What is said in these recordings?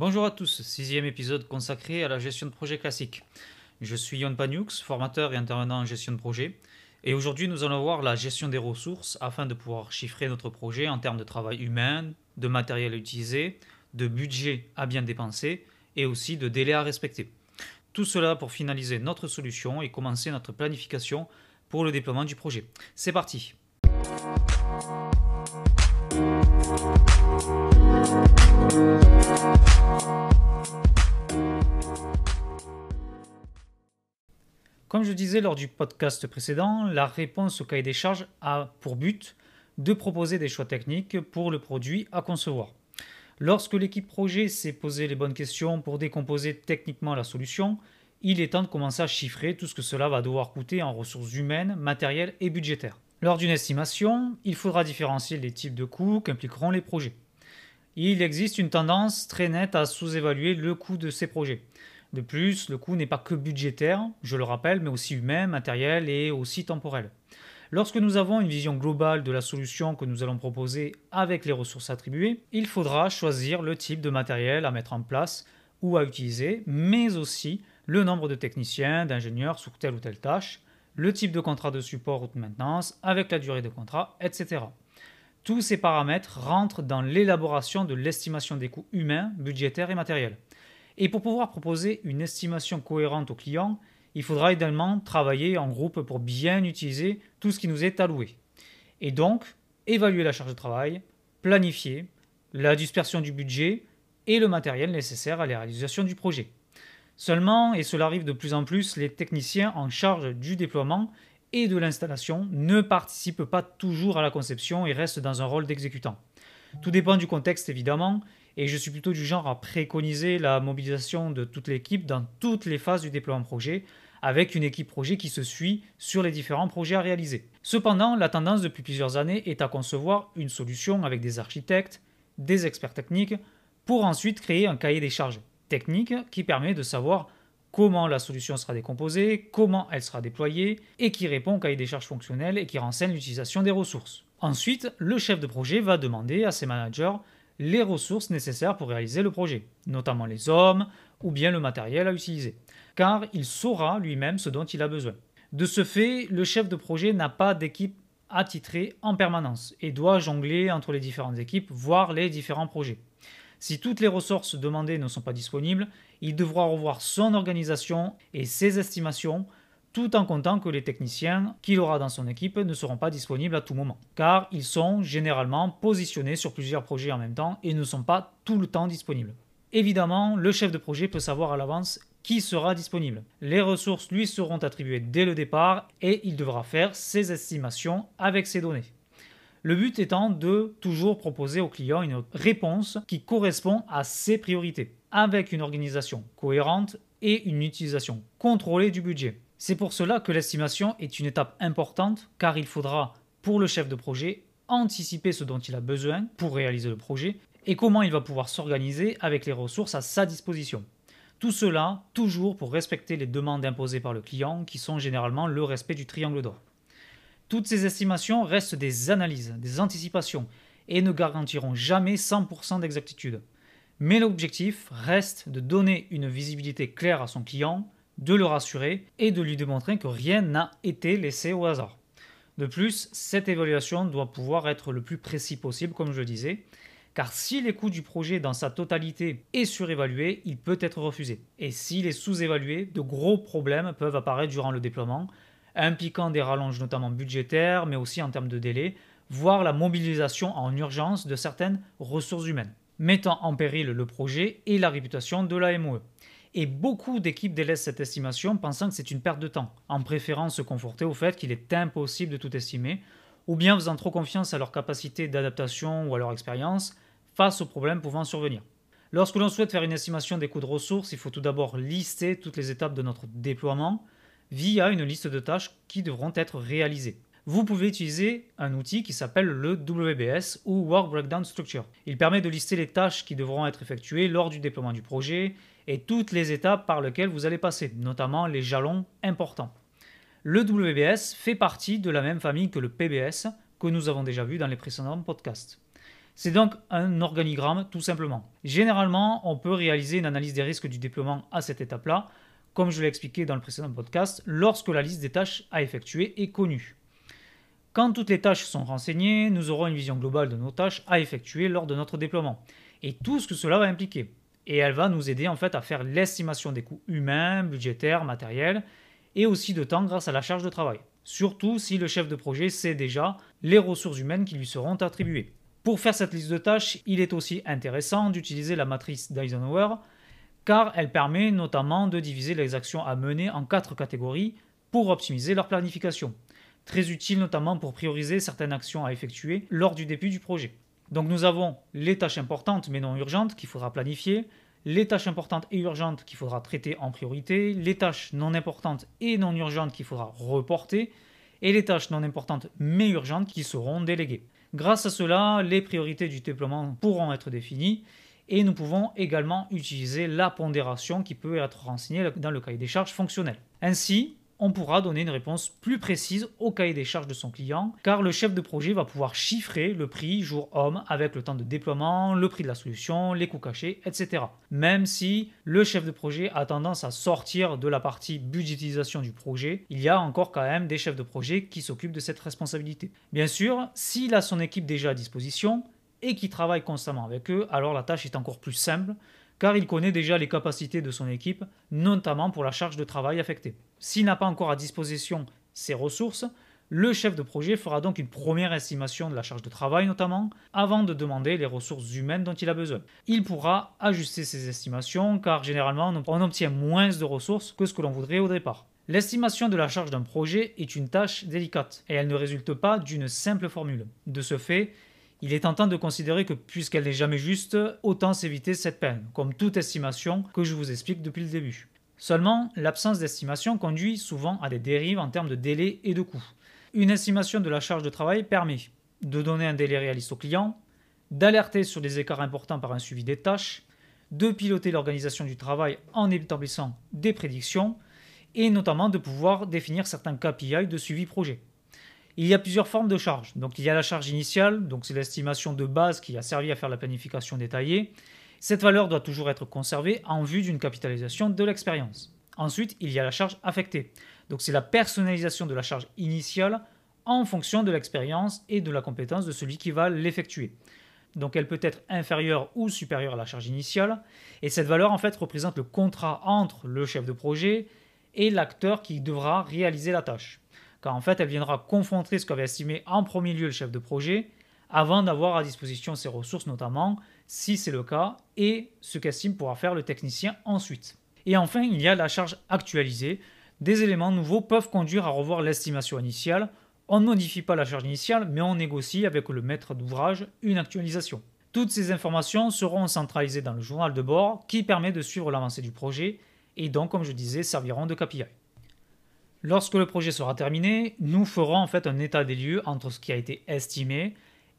Bonjour à tous, sixième épisode consacré à la gestion de projet classique. Je suis Yon Paniux, formateur et intervenant en gestion de projet. Et aujourd'hui, nous allons voir la gestion des ressources afin de pouvoir chiffrer notre projet en termes de travail humain, de matériel utilisé, de budget à bien dépenser et aussi de délai à respecter. Tout cela pour finaliser notre solution et commencer notre planification pour le déploiement du projet. C'est parti je disais lors du podcast précédent, la réponse au cahier des charges a pour but de proposer des choix techniques pour le produit à concevoir. Lorsque l'équipe projet s'est posé les bonnes questions pour décomposer techniquement la solution, il est temps de commencer à chiffrer tout ce que cela va devoir coûter en ressources humaines, matérielles et budgétaires. Lors d'une estimation, il faudra différencier les types de coûts qu'impliqueront les projets. Il existe une tendance très nette à sous-évaluer le coût de ces projets. De plus, le coût n'est pas que budgétaire, je le rappelle, mais aussi humain, matériel et aussi temporel. Lorsque nous avons une vision globale de la solution que nous allons proposer avec les ressources attribuées, il faudra choisir le type de matériel à mettre en place ou à utiliser, mais aussi le nombre de techniciens, d'ingénieurs sur telle ou telle tâche, le type de contrat de support ou de maintenance, avec la durée de contrat, etc. Tous ces paramètres rentrent dans l'élaboration de l'estimation des coûts humains, budgétaires et matériels. Et pour pouvoir proposer une estimation cohérente au client, il faudra également travailler en groupe pour bien utiliser tout ce qui nous est alloué. Et donc, évaluer la charge de travail, planifier la dispersion du budget et le matériel nécessaire à la réalisation du projet. Seulement, et cela arrive de plus en plus, les techniciens en charge du déploiement et de l'installation ne participent pas toujours à la conception et restent dans un rôle d'exécutant. Tout dépend du contexte évidemment, et je suis plutôt du genre à préconiser la mobilisation de toute l'équipe dans toutes les phases du déploiement projet, avec une équipe projet qui se suit sur les différents projets à réaliser. Cependant, la tendance depuis plusieurs années est à concevoir une solution avec des architectes, des experts techniques, pour ensuite créer un cahier des charges techniques qui permet de savoir comment la solution sera décomposée, comment elle sera déployée, et qui répond au cahier des charges fonctionnelles et qui renseigne l'utilisation des ressources. Ensuite, le chef de projet va demander à ses managers les ressources nécessaires pour réaliser le projet, notamment les hommes ou bien le matériel à utiliser, car il saura lui-même ce dont il a besoin. De ce fait, le chef de projet n'a pas d'équipe attitrée en permanence et doit jongler entre les différentes équipes, voire les différents projets. Si toutes les ressources demandées ne sont pas disponibles, il devra revoir son organisation et ses estimations tout en comptant que les techniciens qu'il aura dans son équipe ne seront pas disponibles à tout moment, car ils sont généralement positionnés sur plusieurs projets en même temps et ne sont pas tout le temps disponibles. Évidemment, le chef de projet peut savoir à l'avance qui sera disponible. Les ressources lui seront attribuées dès le départ et il devra faire ses estimations avec ces données. Le but étant de toujours proposer au client une réponse qui correspond à ses priorités, avec une organisation cohérente et une utilisation contrôlée du budget. C'est pour cela que l'estimation est une étape importante car il faudra, pour le chef de projet, anticiper ce dont il a besoin pour réaliser le projet et comment il va pouvoir s'organiser avec les ressources à sa disposition. Tout cela toujours pour respecter les demandes imposées par le client qui sont généralement le respect du triangle d'or. Toutes ces estimations restent des analyses, des anticipations et ne garantiront jamais 100% d'exactitude. Mais l'objectif reste de donner une visibilité claire à son client de le rassurer et de lui démontrer que rien n'a été laissé au hasard. De plus, cette évaluation doit pouvoir être le plus précis possible, comme je le disais, car si les coûts du projet dans sa totalité est surévalué, il peut être refusé. Et s'il est sous-évalué, de gros problèmes peuvent apparaître durant le déploiement, impliquant des rallonges notamment budgétaires, mais aussi en termes de délai, voire la mobilisation en urgence de certaines ressources humaines, mettant en péril le projet et la réputation de la MOE. Et beaucoup d'équipes délaissent cette estimation pensant que c'est une perte de temps, en préférant se conforter au fait qu'il est impossible de tout estimer, ou bien faisant trop confiance à leur capacité d'adaptation ou à leur expérience face aux problèmes pouvant survenir. Lorsque l'on souhaite faire une estimation des coûts de ressources, il faut tout d'abord lister toutes les étapes de notre déploiement via une liste de tâches qui devront être réalisées. Vous pouvez utiliser un outil qui s'appelle le WBS ou Work Breakdown Structure. Il permet de lister les tâches qui devront être effectuées lors du déploiement du projet et toutes les étapes par lesquelles vous allez passer, notamment les jalons importants. Le WBS fait partie de la même famille que le PBS que nous avons déjà vu dans les précédents podcasts. C'est donc un organigramme tout simplement. Généralement, on peut réaliser une analyse des risques du déploiement à cette étape-là, comme je l'ai expliqué dans le précédent podcast, lorsque la liste des tâches à effectuer est connue. Quand toutes les tâches sont renseignées, nous aurons une vision globale de nos tâches à effectuer lors de notre déploiement et tout ce que cela va impliquer. Et elle va nous aider en fait à faire l'estimation des coûts humains, budgétaires, matériels et aussi de temps grâce à la charge de travail. Surtout si le chef de projet sait déjà les ressources humaines qui lui seront attribuées. Pour faire cette liste de tâches, il est aussi intéressant d'utiliser la matrice d'Eisenhower car elle permet notamment de diviser les actions à mener en quatre catégories pour optimiser leur planification. Très utile notamment pour prioriser certaines actions à effectuer lors du début du projet. Donc nous avons les tâches importantes mais non urgentes qu'il faudra planifier, les tâches importantes et urgentes qu'il faudra traiter en priorité, les tâches non importantes et non urgentes qu'il faudra reporter, et les tâches non importantes mais urgentes qui seront déléguées. Grâce à cela, les priorités du déploiement pourront être définies et nous pouvons également utiliser la pondération qui peut être renseignée dans le cahier des charges fonctionnel. Ainsi, on pourra donner une réponse plus précise au cahier des charges de son client, car le chef de projet va pouvoir chiffrer le prix jour-homme avec le temps de déploiement, le prix de la solution, les coûts cachés, etc. Même si le chef de projet a tendance à sortir de la partie budgétisation du projet, il y a encore quand même des chefs de projet qui s'occupent de cette responsabilité. Bien sûr, s'il a son équipe déjà à disposition, et qui travaille constamment avec eux, alors la tâche est encore plus simple car il connaît déjà les capacités de son équipe, notamment pour la charge de travail affectée. S'il n'a pas encore à disposition ces ressources, le chef de projet fera donc une première estimation de la charge de travail notamment, avant de demander les ressources humaines dont il a besoin. Il pourra ajuster ses estimations car généralement on obtient moins de ressources que ce que l'on voudrait au départ. L'estimation de la charge d'un projet est une tâche délicate et elle ne résulte pas d'une simple formule. De ce fait, il est tentant de considérer que puisqu'elle n'est jamais juste, autant s'éviter cette peine, comme toute estimation que je vous explique depuis le début. Seulement, l'absence d'estimation conduit souvent à des dérives en termes de délai et de coût. Une estimation de la charge de travail permet de donner un délai réaliste au client, d'alerter sur des écarts importants par un suivi des tâches, de piloter l'organisation du travail en établissant des prédictions, et notamment de pouvoir définir certains KPI de suivi projet. Il y a plusieurs formes de charge. Donc il y a la charge initiale, donc c'est l'estimation de base qui a servi à faire la planification détaillée. Cette valeur doit toujours être conservée en vue d'une capitalisation de l'expérience. Ensuite, il y a la charge affectée. Donc c'est la personnalisation de la charge initiale en fonction de l'expérience et de la compétence de celui qui va l'effectuer. Donc elle peut être inférieure ou supérieure à la charge initiale et cette valeur en fait représente le contrat entre le chef de projet et l'acteur qui devra réaliser la tâche car en fait elle viendra confronter ce qu'avait estimé en premier lieu le chef de projet avant d'avoir à disposition ses ressources notamment, si c'est le cas, et ce qu'estime pourra faire le technicien ensuite. Et enfin, il y a la charge actualisée. Des éléments nouveaux peuvent conduire à revoir l'estimation initiale. On ne modifie pas la charge initiale, mais on négocie avec le maître d'ouvrage une actualisation. Toutes ces informations seront centralisées dans le journal de bord qui permet de suivre l'avancée du projet et donc, comme je disais, serviront de KPI. Lorsque le projet sera terminé, nous ferons en fait un état des lieux entre ce qui a été estimé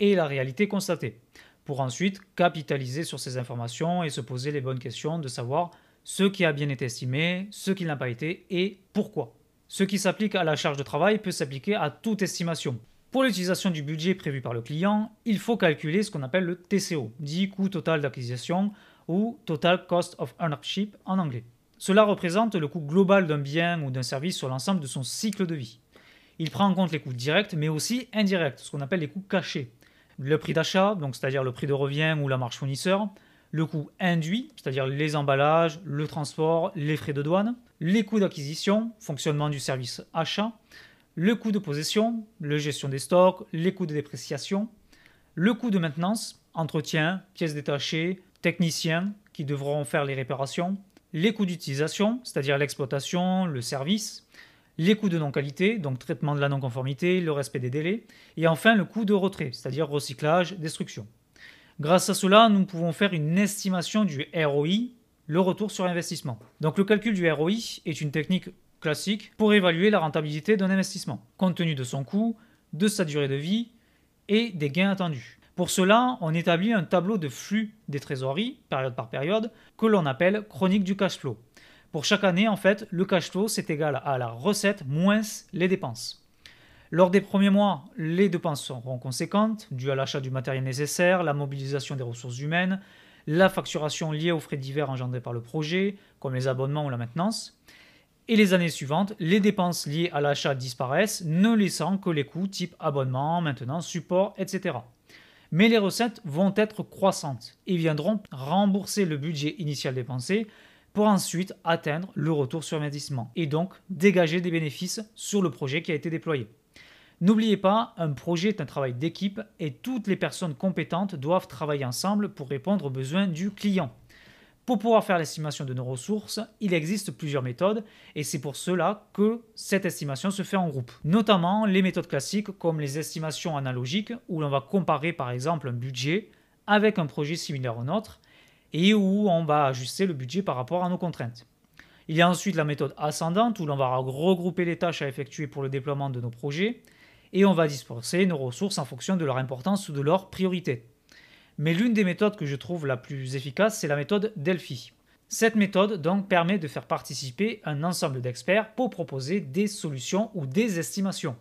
et la réalité constatée, pour ensuite capitaliser sur ces informations et se poser les bonnes questions de savoir ce qui a bien été estimé, ce qui n'a pas été et pourquoi. Ce qui s'applique à la charge de travail peut s'appliquer à toute estimation. Pour l'utilisation du budget prévu par le client, il faut calculer ce qu'on appelle le TCO, dit coût total d'acquisition ou Total Cost of Ownership en anglais. Cela représente le coût global d'un bien ou d'un service sur l'ensemble de son cycle de vie. Il prend en compte les coûts directs mais aussi indirects, ce qu'on appelle les coûts cachés. Le prix d'achat, donc c'est-à-dire le prix de revient ou la marge fournisseur, le coût induit, c'est-à-dire les emballages, le transport, les frais de douane, les coûts d'acquisition, fonctionnement du service achat, le coût de possession, la gestion des stocks, les coûts de dépréciation, le coût de maintenance, entretien, pièces détachées, techniciens qui devront faire les réparations, les coûts d'utilisation, c'est-à-dire l'exploitation, le service, les coûts de non-qualité, donc traitement de la non-conformité, le respect des délais, et enfin le coût de retrait, c'est-à-dire recyclage, destruction. Grâce à cela, nous pouvons faire une estimation du ROI, le retour sur investissement. Donc le calcul du ROI est une technique classique pour évaluer la rentabilité d'un investissement, compte tenu de son coût, de sa durée de vie et des gains attendus. Pour cela, on établit un tableau de flux des trésoreries, période par période, que l'on appelle chronique du cash flow. Pour chaque année, en fait, le cash flow, c'est égal à la recette moins les dépenses. Lors des premiers mois, les dépenses seront conséquentes, dues à l'achat du matériel nécessaire, la mobilisation des ressources humaines, la facturation liée aux frais divers engendrés par le projet, comme les abonnements ou la maintenance. Et les années suivantes, les dépenses liées à l'achat disparaissent, ne laissant que les coûts type abonnement, maintenance, support, etc. Mais les recettes vont être croissantes et viendront rembourser le budget initial dépensé pour ensuite atteindre le retour sur investissement et donc dégager des bénéfices sur le projet qui a été déployé. N'oubliez pas, un projet est un travail d'équipe et toutes les personnes compétentes doivent travailler ensemble pour répondre aux besoins du client. Pour pouvoir faire l'estimation de nos ressources, il existe plusieurs méthodes et c'est pour cela que cette estimation se fait en groupe. Notamment les méthodes classiques comme les estimations analogiques où l'on va comparer par exemple un budget avec un projet similaire au nôtre et où on va ajuster le budget par rapport à nos contraintes. Il y a ensuite la méthode ascendante où l'on va regrouper les tâches à effectuer pour le déploiement de nos projets et on va disperser nos ressources en fonction de leur importance ou de leur priorité. Mais l'une des méthodes que je trouve la plus efficace, c'est la méthode Delphi. Cette méthode donc permet de faire participer un ensemble d'experts pour proposer des solutions ou des estimations.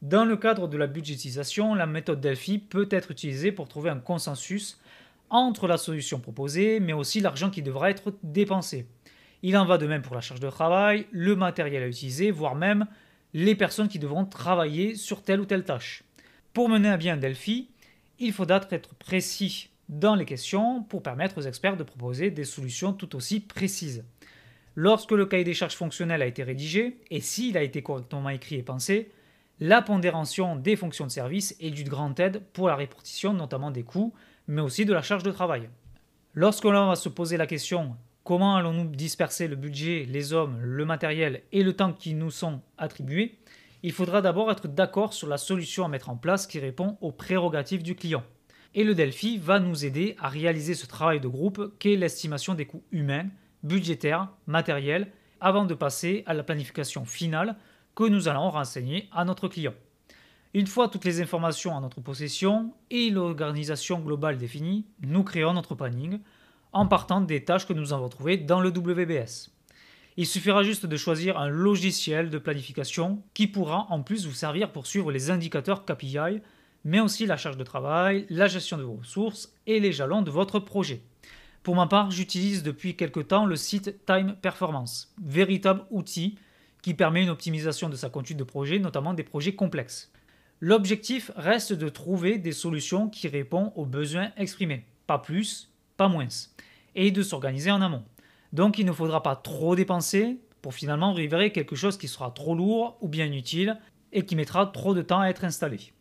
Dans le cadre de la budgétisation, la méthode Delphi peut être utilisée pour trouver un consensus entre la solution proposée, mais aussi l'argent qui devra être dépensé. Il en va de même pour la charge de travail, le matériel à utiliser, voire même les personnes qui devront travailler sur telle ou telle tâche. Pour mener à bien Delphi, il faudra être précis dans les questions pour permettre aux experts de proposer des solutions tout aussi précises. Lorsque le cahier des charges fonctionnel a été rédigé, et s'il a été correctement écrit et pensé, la pondération des fonctions de service est d'une grande aide pour la répartition notamment des coûts, mais aussi de la charge de travail. Lorsque l'on va se poser la question Comment allons-nous disperser le budget, les hommes, le matériel et le temps qui nous sont attribués Il faudra d'abord être d'accord sur la solution à mettre en place qui répond aux prérogatives du client. Et le Delphi va nous aider à réaliser ce travail de groupe qu'est l'estimation des coûts humains, budgétaires, matériels, avant de passer à la planification finale que nous allons renseigner à notre client. Une fois toutes les informations en notre possession et l'organisation globale définie, nous créons notre planning en partant des tâches que nous avons trouvées dans le WBS. Il suffira juste de choisir un logiciel de planification qui pourra en plus vous servir pour suivre les indicateurs KPI, mais aussi la charge de travail, la gestion de vos ressources et les jalons de votre projet. Pour ma part, j'utilise depuis quelque temps le site Time Performance, véritable outil qui permet une optimisation de sa conduite de projet, notamment des projets complexes. L'objectif reste de trouver des solutions qui répondent aux besoins exprimés, pas plus, pas moins et de s'organiser en amont. Donc il ne faudra pas trop dépenser pour finalement livrer quelque chose qui sera trop lourd ou bien inutile et qui mettra trop de temps à être installé.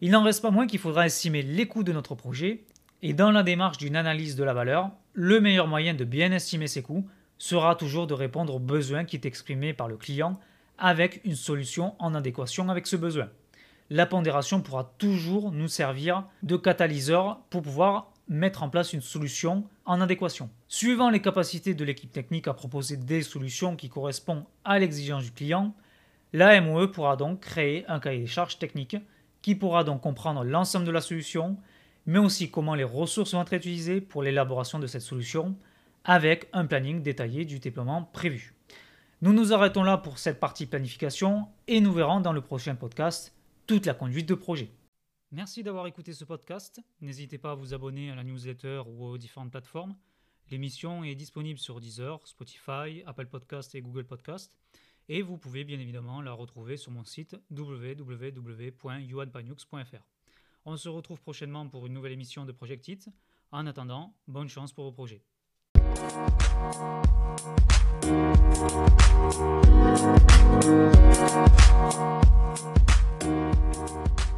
Il n'en reste pas moins qu'il faudra estimer les coûts de notre projet et dans la démarche d'une analyse de la valeur, le meilleur moyen de bien estimer ces coûts sera toujours de répondre aux besoins qui est exprimé par le client avec une solution en adéquation avec ce besoin. La pondération pourra toujours nous servir de catalyseur pour pouvoir mettre en place une solution en adéquation. Suivant les capacités de l'équipe technique à proposer des solutions qui correspondent à l'exigence du client, la MOE pourra donc créer un cahier des charges technique qui pourra donc comprendre l'ensemble de la solution, mais aussi comment les ressources vont être utilisées pour l'élaboration de cette solution, avec un planning détaillé du déploiement prévu. Nous nous arrêtons là pour cette partie planification et nous verrons dans le prochain podcast toute la conduite de projet. Merci d'avoir écouté ce podcast. N'hésitez pas à vous abonner à la newsletter ou aux différentes plateformes. L'émission est disponible sur Deezer, Spotify, Apple Podcast et Google Podcast. Et vous pouvez bien évidemment la retrouver sur mon site www.yuanpanux.fr. On se retrouve prochainement pour une nouvelle émission de Project It. En attendant, bonne chance pour vos projets. Thank